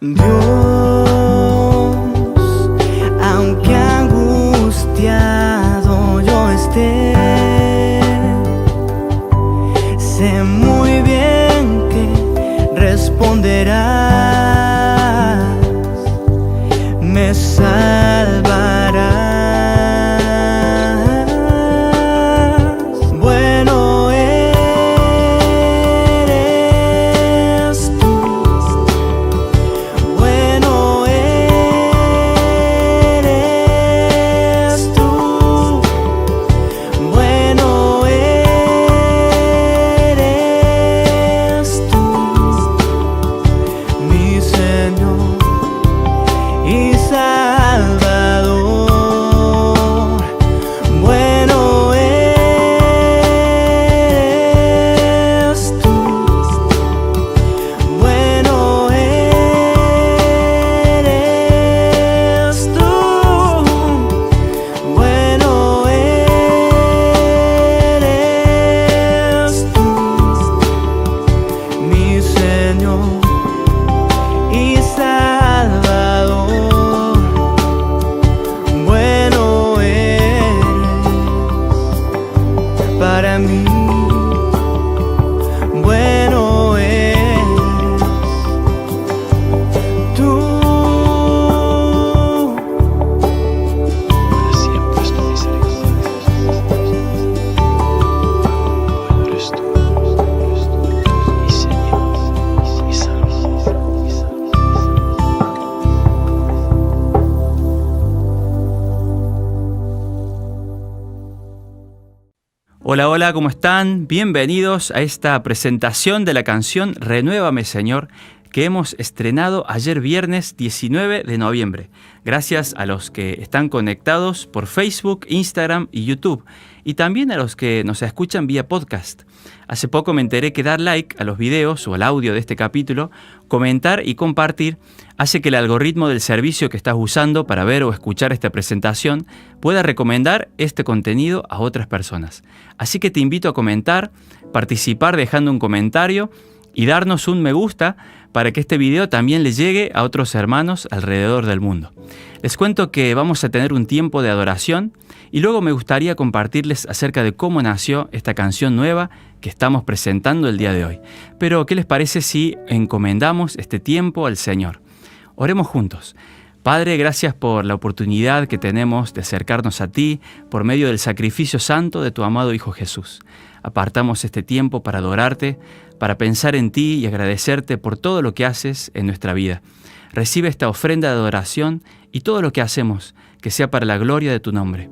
Dios. Hola, hola, ¿cómo están? Bienvenidos a esta presentación de la canción Renuévame Señor que hemos estrenado ayer viernes 19 de noviembre. Gracias a los que están conectados por Facebook, Instagram y YouTube y también a los que nos escuchan vía podcast. Hace poco me enteré que dar like a los videos o al audio de este capítulo, comentar y compartir hace que el algoritmo del servicio que estás usando para ver o escuchar esta presentación pueda recomendar este contenido a otras personas. Así que te invito a comentar, participar dejando un comentario y darnos un me gusta para que este video también le llegue a otros hermanos alrededor del mundo. Les cuento que vamos a tener un tiempo de adoración y luego me gustaría compartirles acerca de cómo nació esta canción nueva que estamos presentando el día de hoy. Pero, ¿qué les parece si encomendamos este tiempo al Señor? Oremos juntos. Padre, gracias por la oportunidad que tenemos de acercarnos a ti por medio del sacrificio santo de tu amado Hijo Jesús. Apartamos este tiempo para adorarte, para pensar en ti y agradecerte por todo lo que haces en nuestra vida. Recibe esta ofrenda de adoración y todo lo que hacemos, que sea para la gloria de tu nombre.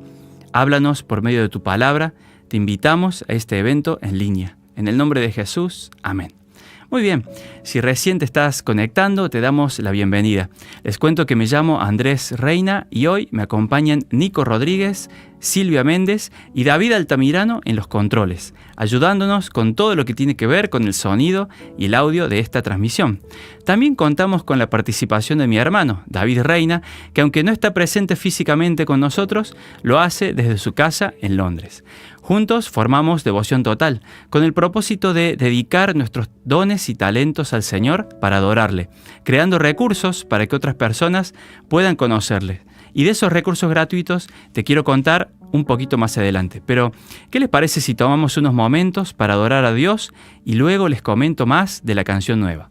Háblanos por medio de tu palabra. Te invitamos a este evento en línea. En el nombre de Jesús. Amén. Muy bien, si recién te estás conectando, te damos la bienvenida. Les cuento que me llamo Andrés Reina y hoy me acompañan Nico Rodríguez, Silvia Méndez y David Altamirano en los controles, ayudándonos con todo lo que tiene que ver con el sonido y el audio de esta transmisión. También contamos con la participación de mi hermano, David Reina, que aunque no está presente físicamente con nosotros, lo hace desde su casa en Londres. Juntos formamos Devoción Total, con el propósito de dedicar nuestros dones y talentos al Señor para adorarle, creando recursos para que otras personas puedan conocerle. Y de esos recursos gratuitos te quiero contar un poquito más adelante. Pero, ¿qué les parece si tomamos unos momentos para adorar a Dios y luego les comento más de la canción nueva?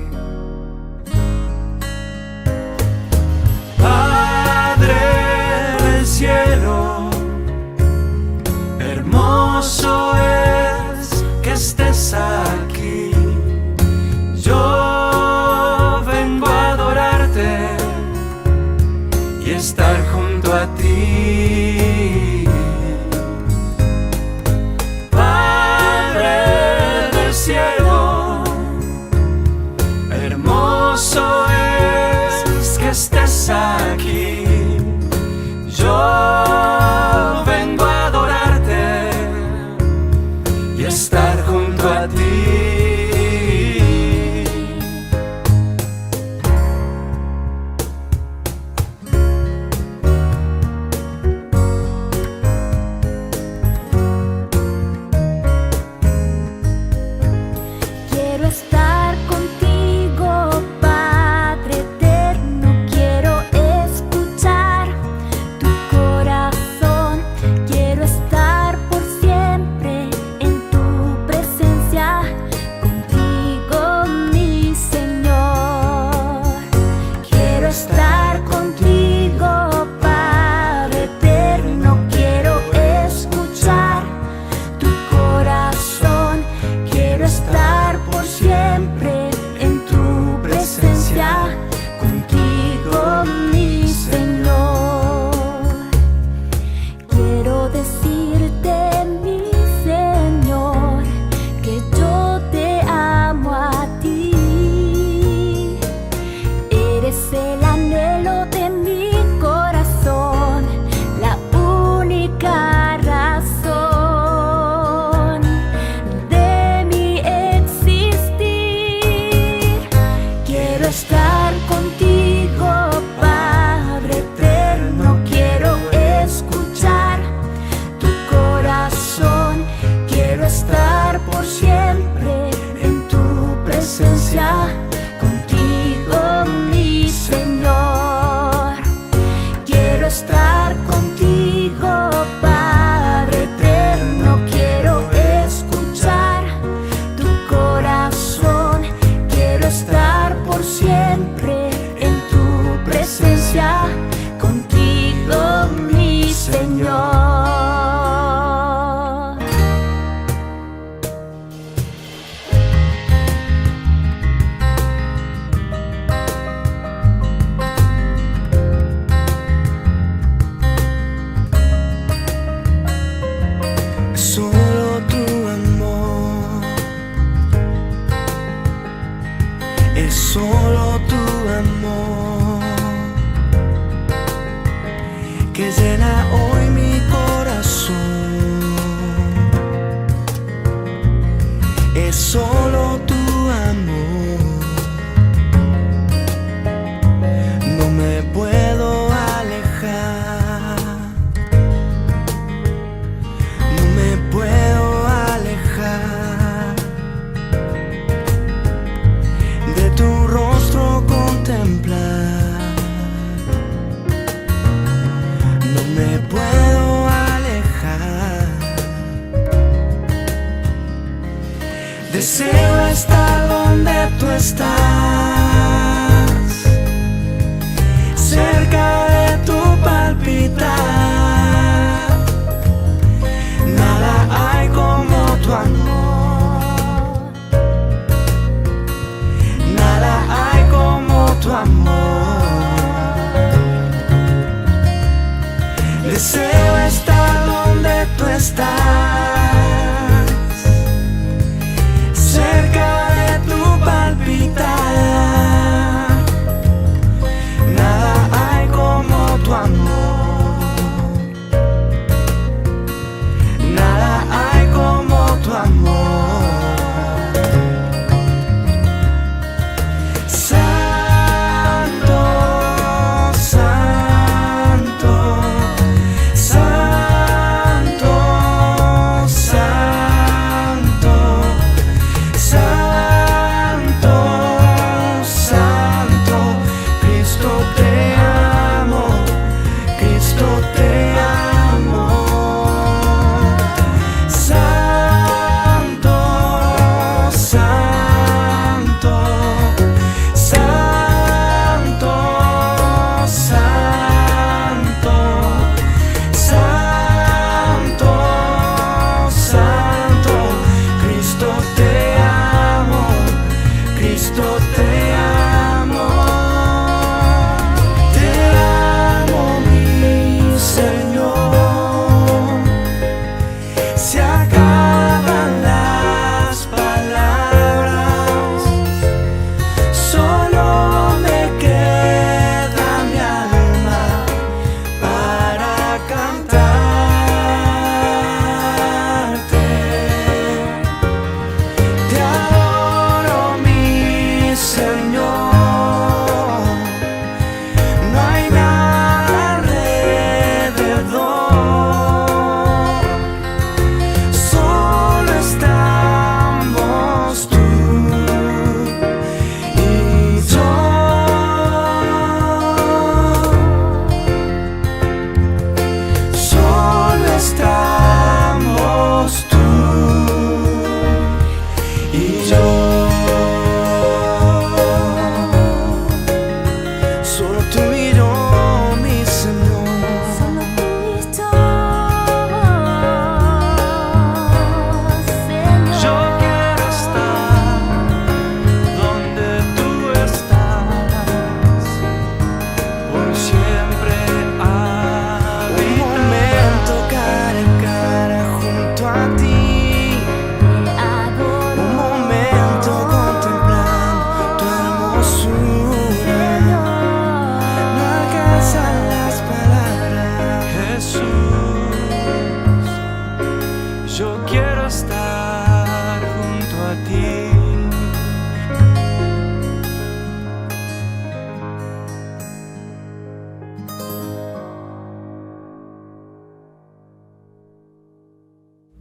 You. Presencia. Contigo, mi Señor.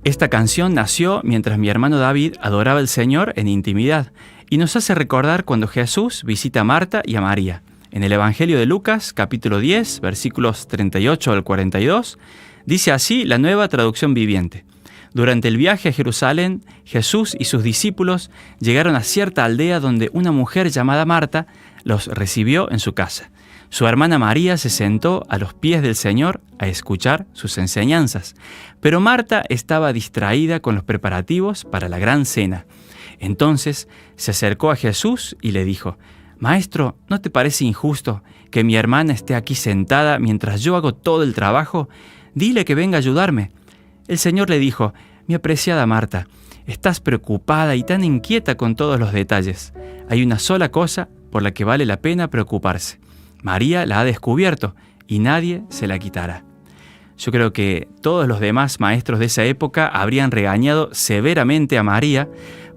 Esta canción nació mientras mi hermano David adoraba al Señor en intimidad y nos hace recordar cuando Jesús visita a Marta y a María. En el Evangelio de Lucas, capítulo 10, versículos 38 al 42, dice así la nueva traducción viviente. Durante el viaje a Jerusalén, Jesús y sus discípulos llegaron a cierta aldea donde una mujer llamada Marta los recibió en su casa. Su hermana María se sentó a los pies del Señor a escuchar sus enseñanzas, pero Marta estaba distraída con los preparativos para la gran cena. Entonces se acercó a Jesús y le dijo, Maestro, ¿no te parece injusto que mi hermana esté aquí sentada mientras yo hago todo el trabajo? Dile que venga a ayudarme. El Señor le dijo, Mi apreciada Marta, estás preocupada y tan inquieta con todos los detalles. Hay una sola cosa por la que vale la pena preocuparse. María la ha descubierto y nadie se la quitará. Yo creo que todos los demás maestros de esa época habrían regañado severamente a María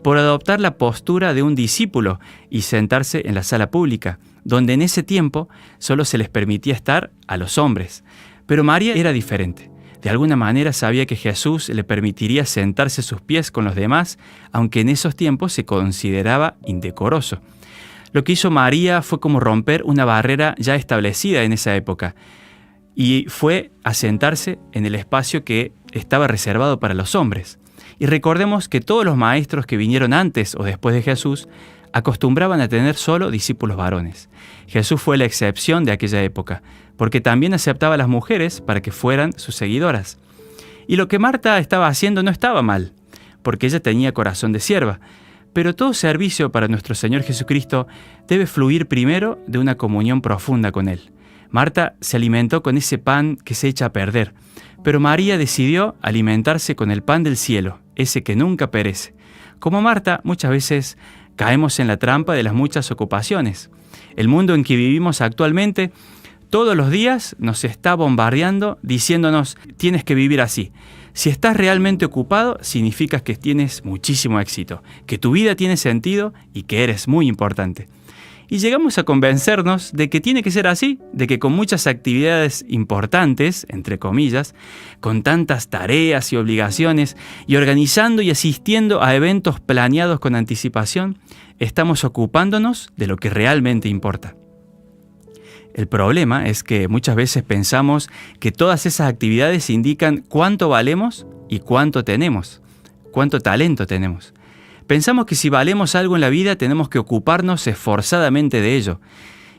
por adoptar la postura de un discípulo y sentarse en la sala pública, donde en ese tiempo solo se les permitía estar a los hombres. Pero María era diferente. De alguna manera sabía que Jesús le permitiría sentarse a sus pies con los demás, aunque en esos tiempos se consideraba indecoroso. Lo que hizo María fue como romper una barrera ya establecida en esa época, y fue a sentarse en el espacio que estaba reservado para los hombres. Y recordemos que todos los maestros que vinieron antes o después de Jesús acostumbraban a tener solo discípulos varones. Jesús fue la excepción de aquella época, porque también aceptaba a las mujeres para que fueran sus seguidoras. Y lo que Marta estaba haciendo no estaba mal, porque ella tenía corazón de sierva, pero todo servicio para nuestro Señor Jesucristo debe fluir primero de una comunión profunda con Él. Marta se alimentó con ese pan que se echa a perder, pero María decidió alimentarse con el pan del cielo, ese que nunca perece. Como Marta, muchas veces Caemos en la trampa de las muchas ocupaciones. El mundo en que vivimos actualmente todos los días nos está bombardeando diciéndonos tienes que vivir así. Si estás realmente ocupado, significa que tienes muchísimo éxito, que tu vida tiene sentido y que eres muy importante y llegamos a convencernos de que tiene que ser así, de que con muchas actividades importantes, entre comillas, con tantas tareas y obligaciones, y organizando y asistiendo a eventos planeados con anticipación, estamos ocupándonos de lo que realmente importa. El problema es que muchas veces pensamos que todas esas actividades indican cuánto valemos y cuánto tenemos, cuánto talento tenemos. Pensamos que si valemos algo en la vida tenemos que ocuparnos esforzadamente de ello.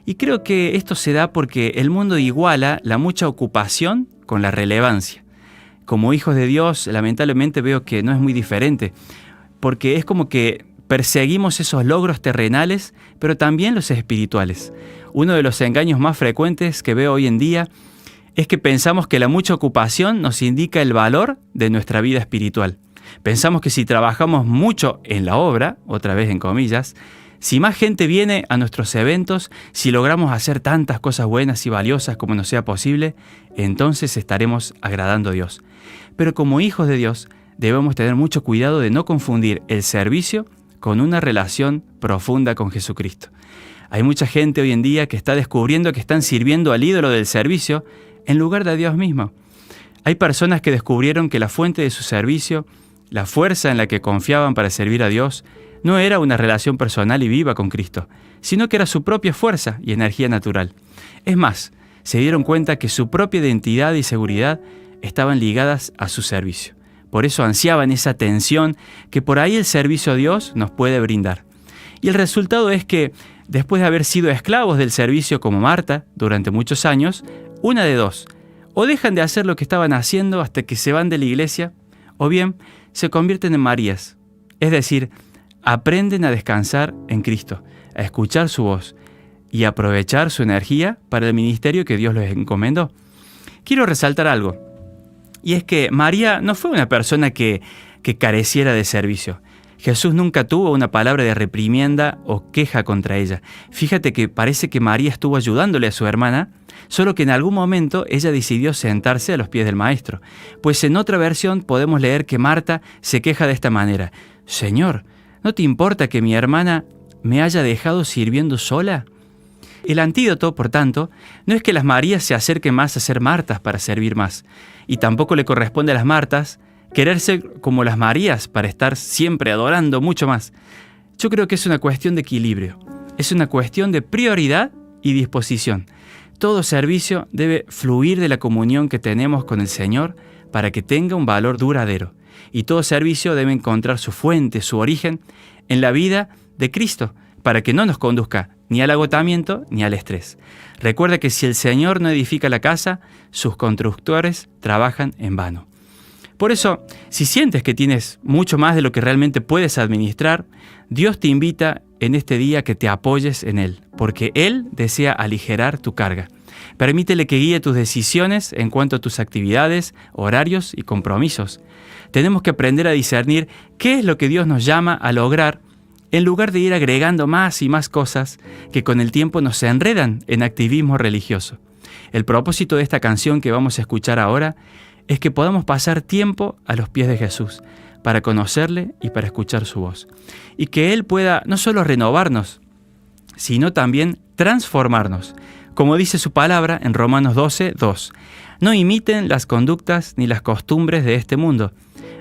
Y creo que esto se da porque el mundo iguala la mucha ocupación con la relevancia. Como hijos de Dios, lamentablemente veo que no es muy diferente, porque es como que perseguimos esos logros terrenales, pero también los espirituales. Uno de los engaños más frecuentes que veo hoy en día es que pensamos que la mucha ocupación nos indica el valor de nuestra vida espiritual. Pensamos que si trabajamos mucho en la obra, otra vez en comillas, si más gente viene a nuestros eventos, si logramos hacer tantas cosas buenas y valiosas como nos sea posible, entonces estaremos agradando a Dios. Pero como hijos de Dios, debemos tener mucho cuidado de no confundir el servicio con una relación profunda con Jesucristo. Hay mucha gente hoy en día que está descubriendo que están sirviendo al ídolo del servicio en lugar de Dios mismo. Hay personas que descubrieron que la fuente de su servicio la fuerza en la que confiaban para servir a Dios no era una relación personal y viva con Cristo, sino que era su propia fuerza y energía natural. Es más, se dieron cuenta que su propia identidad y seguridad estaban ligadas a su servicio. Por eso ansiaban esa atención que por ahí el servicio a Dios nos puede brindar. Y el resultado es que, después de haber sido esclavos del servicio como Marta durante muchos años, una de dos, o dejan de hacer lo que estaban haciendo hasta que se van de la iglesia, o bien se convierten en Marías, es decir, aprenden a descansar en Cristo, a escuchar su voz y aprovechar su energía para el ministerio que Dios les encomendó. Quiero resaltar algo, y es que María no fue una persona que, careciera de servicio. Jesús nunca tuvo una palabra de reprimienda o queja contra ella. Fíjate que parece que María estuvo ayudándole a su hermana solo que en algún momento ella decidió sentarse a los pies del maestro, pues en otra versión podemos leer que Marta se queja de esta manera, Señor, ¿no te importa que mi hermana me haya dejado sirviendo sola? El antídoto, por tanto, no es que las Marías se acerquen más a ser Martas para servir más, y tampoco le corresponde a las Martas querer ser como las Marías para estar siempre adorando mucho más. Yo creo que es una cuestión de equilibrio, es una cuestión de prioridad y disposición. Todo servicio debe fluir de la comunión que tenemos con el Señor para que tenga un valor duradero. Y todo servicio debe encontrar su fuente, su origen, en la vida de Cristo, para que no nos conduzca ni al agotamiento ni al estrés. Recuerda que si el Señor no edifica la casa, sus constructores trabajan en vano. Por eso, si sientes que tienes mucho más de lo que realmente puedes administrar, Dios te invita en este día que te apoyes en Él, porque Él desea aligerar tu carga. Permítele que guíe tus decisiones en cuanto a tus actividades, horarios y compromisos. Tenemos que aprender a discernir qué es lo que Dios nos llama a lograr en lugar de ir agregando más y más cosas que con el tiempo nos enredan en activismo religioso. El propósito de esta canción que vamos a escuchar ahora es que podamos pasar tiempo a los pies de Jesús para conocerle y para escuchar su voz. Y que Él pueda no solo renovarnos, sino también transformarnos. Como dice su palabra en Romanos 12, 2. No imiten las conductas ni las costumbres de este mundo.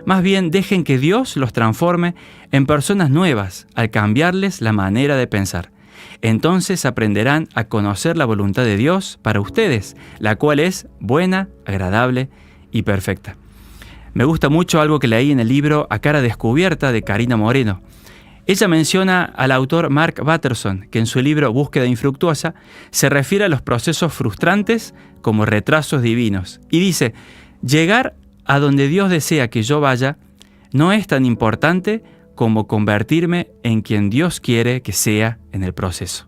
Más bien dejen que Dios los transforme en personas nuevas al cambiarles la manera de pensar. Entonces aprenderán a conocer la voluntad de Dios para ustedes, la cual es buena, agradable y perfecta. Me gusta mucho algo que leí en el libro A cara descubierta de Karina Moreno. Ella menciona al autor Mark Batterson, que en su libro Búsqueda infructuosa se refiere a los procesos frustrantes como retrasos divinos. Y dice, llegar a donde Dios desea que yo vaya no es tan importante como convertirme en quien Dios quiere que sea en el proceso.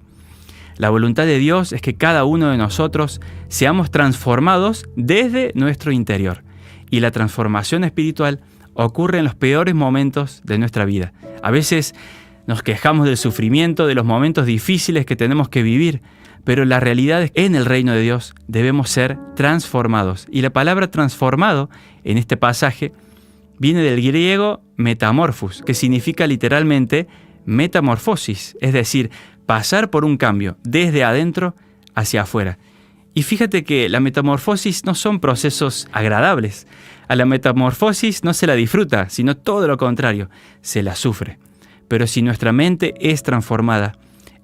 La voluntad de Dios es que cada uno de nosotros seamos transformados desde nuestro interior. Y la transformación espiritual ocurre en los peores momentos de nuestra vida. A veces nos quejamos del sufrimiento, de los momentos difíciles que tenemos que vivir, pero la realidad es que en el reino de Dios debemos ser transformados. Y la palabra transformado en este pasaje viene del griego metamorphos, que significa literalmente metamorfosis, es decir, pasar por un cambio desde adentro hacia afuera. Y fíjate que la metamorfosis no son procesos agradables. A la metamorfosis no se la disfruta, sino todo lo contrario, se la sufre. Pero si nuestra mente es transformada,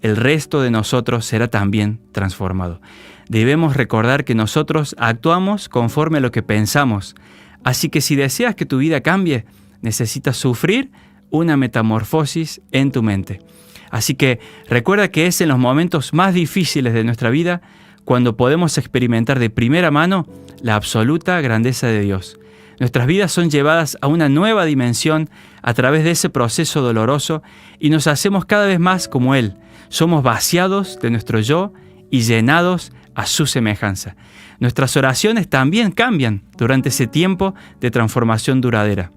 el resto de nosotros será también transformado. Debemos recordar que nosotros actuamos conforme a lo que pensamos. Así que si deseas que tu vida cambie, necesitas sufrir una metamorfosis en tu mente. Así que recuerda que es en los momentos más difíciles de nuestra vida cuando podemos experimentar de primera mano la absoluta grandeza de Dios. Nuestras vidas son llevadas a una nueva dimensión a través de ese proceso doloroso y nos hacemos cada vez más como Él. Somos vaciados de nuestro yo y llenados a su semejanza. Nuestras oraciones también cambian durante ese tiempo de transformación duradera.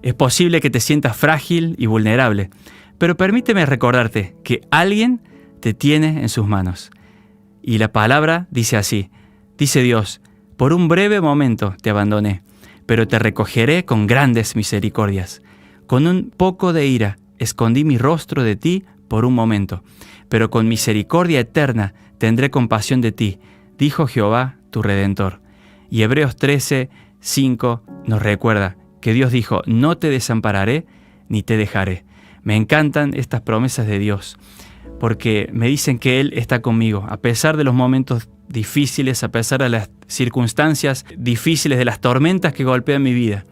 Es posible que te sientas frágil y vulnerable, pero permíteme recordarte que alguien te tiene en sus manos. Y la palabra dice así, dice Dios, por un breve momento te abandoné, pero te recogeré con grandes misericordias. Con un poco de ira escondí mi rostro de ti por un momento, pero con misericordia eterna tendré compasión de ti, dijo Jehová tu redentor. Y Hebreos 13, 5 nos recuerda que Dios dijo, no te desampararé ni te dejaré. Me encantan estas promesas de Dios porque me dicen que Él está conmigo, a pesar de los momentos difíciles, a pesar de las circunstancias difíciles, de las tormentas que golpean mi vida.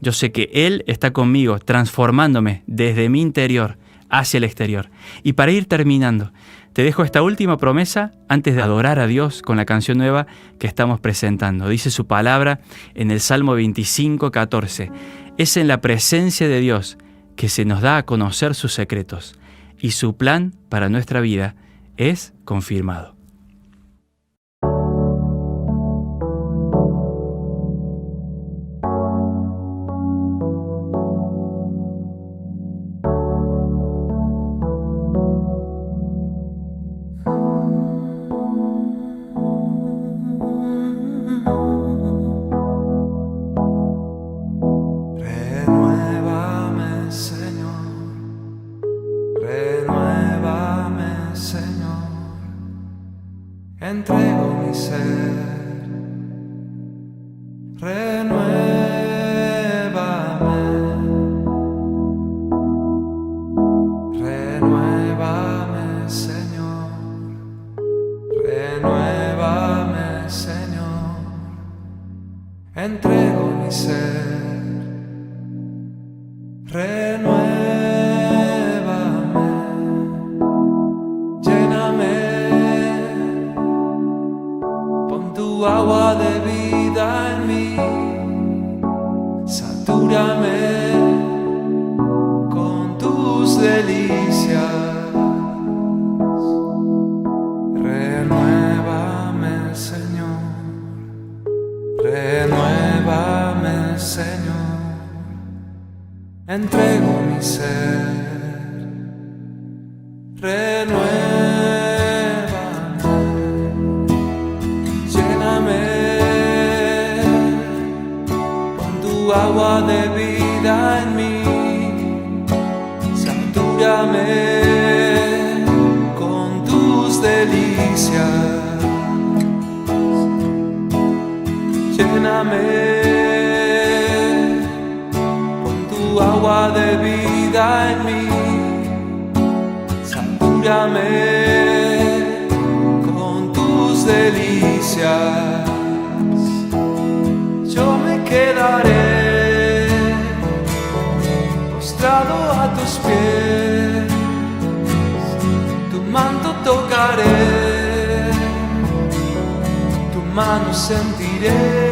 Yo sé que Él está conmigo, transformándome desde mi interior hacia el exterior. Y para ir terminando, te dejo esta última promesa antes de adorar a Dios con la canción nueva que estamos presentando. Dice su palabra en el Salmo 25, 14. Es en la presencia de Dios que se nos da a conocer sus secretos y su plan para nuestra vida es confirmado. Entrego mi ser. De vida en mí. Satúrame con tus delicias. Lléname con tu agua de vida en mí. Satúrame con tus delicias. Yo me quedaré pies. Tu manto tocaré, tu mano sentiré.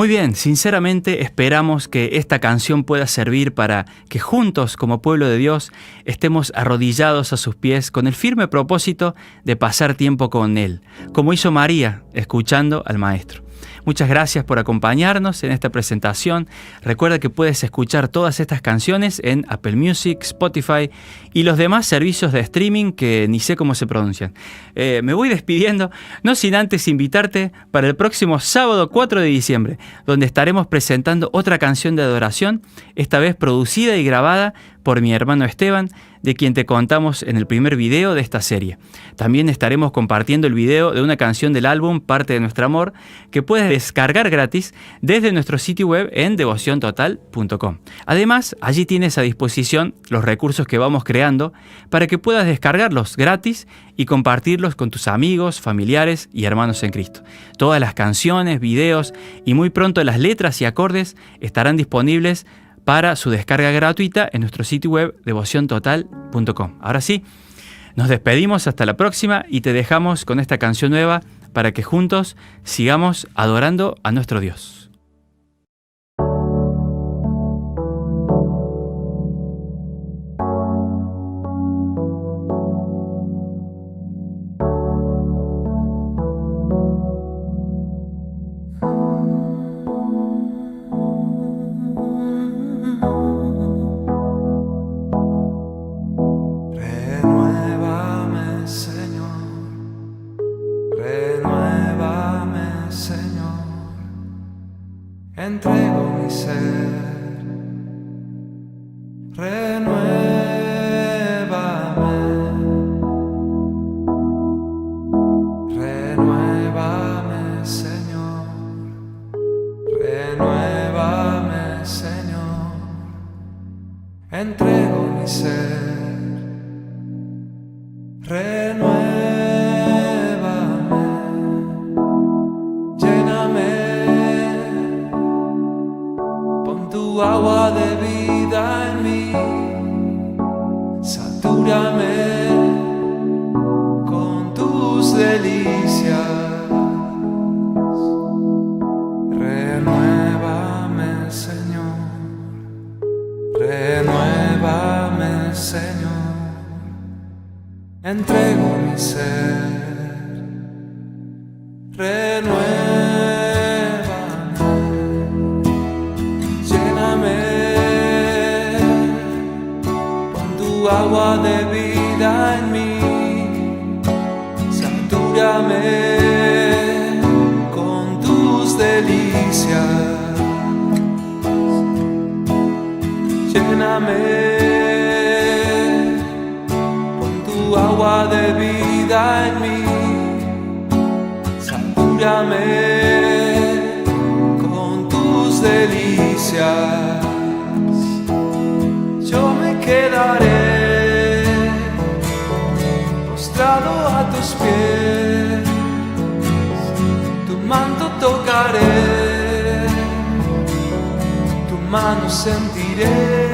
Muy bien, sinceramente esperamos que esta canción pueda servir para que juntos como pueblo de Dios estemos arrodillados a sus pies con el firme propósito de pasar tiempo con Él, como hizo María, escuchando al Maestro. Muchas gracias por acompañarnos en esta presentación. Recuerda que puedes escuchar todas estas canciones en Apple Music, Spotify y los demás servicios de streaming que ni sé cómo se pronuncian. Eh, me voy despidiendo, no sin antes invitarte para el próximo sábado 4 de diciembre, donde estaremos presentando otra canción de adoración, esta vez producida y grabada por mi hermano Esteban, de quien te contamos en el primer video de esta serie. También estaremos compartiendo el video de una canción del álbum Parte de Nuestro Amor, que puedes descargar gratis desde nuestro sitio web en devociontotal.com. Además, allí tienes a disposición los recursos que vamos creando para que puedas descargarlos gratis y compartirlos con tus amigos, familiares y hermanos en Cristo. Todas las canciones, videos y muy pronto las letras y acordes estarán disponibles para su descarga gratuita en nuestro sitio web devociontotal.com. Ahora sí, nos despedimos hasta la próxima y te dejamos con esta canción nueva para que juntos sigamos adorando a nuestro Dios. Agua de vida en mí. Satúrame con tus delicias. Lléname con tu agua de vida en mí. Satúrame con tus delicias. Yo me quedaré pies. Tu manto tocaré, tu mano sentiré.